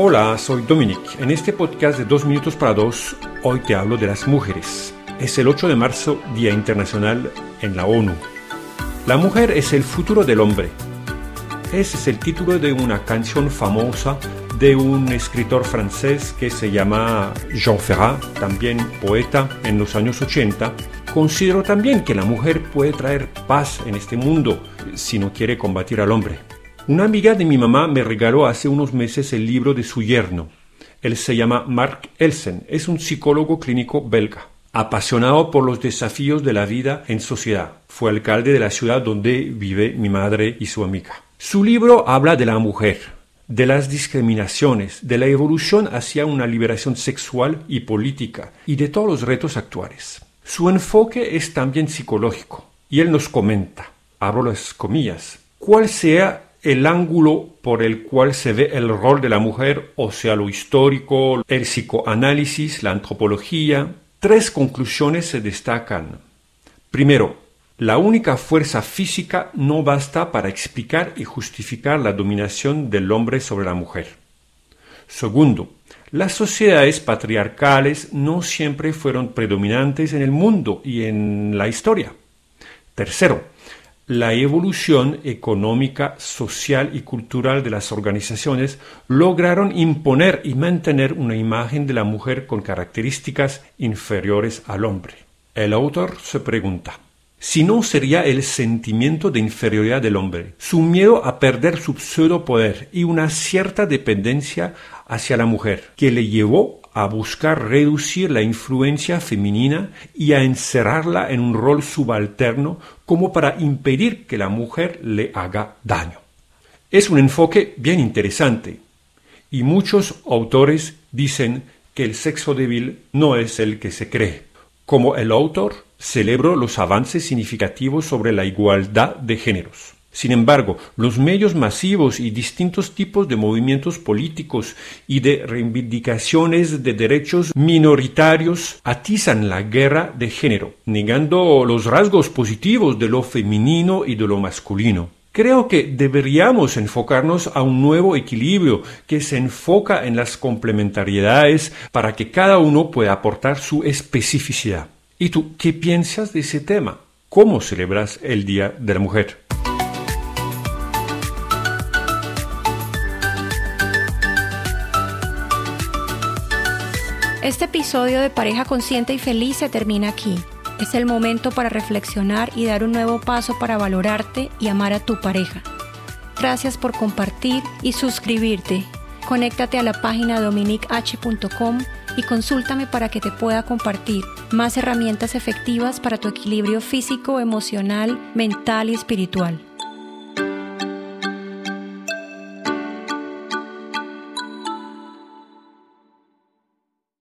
Hola, soy Dominic. En este podcast de Dos Minutos para Dos, hoy te hablo de las mujeres. Es el 8 de marzo, Día Internacional en la ONU. La mujer es el futuro del hombre. Ese es el título de una canción famosa de un escritor francés que se llama Jean Ferrat, también poeta en los años 80. Considero también que la mujer puede traer paz en este mundo si no quiere combatir al hombre. Una amiga de mi mamá me regaló hace unos meses el libro de su yerno. Él se llama Mark Elsen, es un psicólogo clínico belga, apasionado por los desafíos de la vida en sociedad. Fue alcalde de la ciudad donde vive mi madre y su amiga. Su libro habla de la mujer, de las discriminaciones, de la evolución hacia una liberación sexual y política y de todos los retos actuales. Su enfoque es también psicológico y él nos comenta, abro las comillas, cuál sea el ángulo por el cual se ve el rol de la mujer, o sea, lo histórico, el psicoanálisis, la antropología, tres conclusiones se destacan. Primero, la única fuerza física no basta para explicar y justificar la dominación del hombre sobre la mujer. Segundo, las sociedades patriarcales no siempre fueron predominantes en el mundo y en la historia. Tercero, la evolución económica, social y cultural de las organizaciones lograron imponer y mantener una imagen de la mujer con características inferiores al hombre. El autor se pregunta, si no sería el sentimiento de inferioridad del hombre, su miedo a perder su pseudo poder y una cierta dependencia hacia la mujer, que le llevó a buscar reducir la influencia femenina y a encerrarla en un rol subalterno como para impedir que la mujer le haga daño. Es un enfoque bien interesante y muchos autores dicen que el sexo débil no es el que se cree. Como el autor, celebro los avances significativos sobre la igualdad de géneros. Sin embargo, los medios masivos y distintos tipos de movimientos políticos y de reivindicaciones de derechos minoritarios atizan la guerra de género, negando los rasgos positivos de lo femenino y de lo masculino. Creo que deberíamos enfocarnos a un nuevo equilibrio que se enfoca en las complementariedades para que cada uno pueda aportar su especificidad. ¿Y tú qué piensas de ese tema? ¿Cómo celebras el Día de la Mujer? Este episodio de Pareja Consciente y Feliz se termina aquí. Es el momento para reflexionar y dar un nuevo paso para valorarte y amar a tu pareja. Gracias por compartir y suscribirte. Conéctate a la página dominich.com y consúltame para que te pueda compartir más herramientas efectivas para tu equilibrio físico, emocional, mental y espiritual.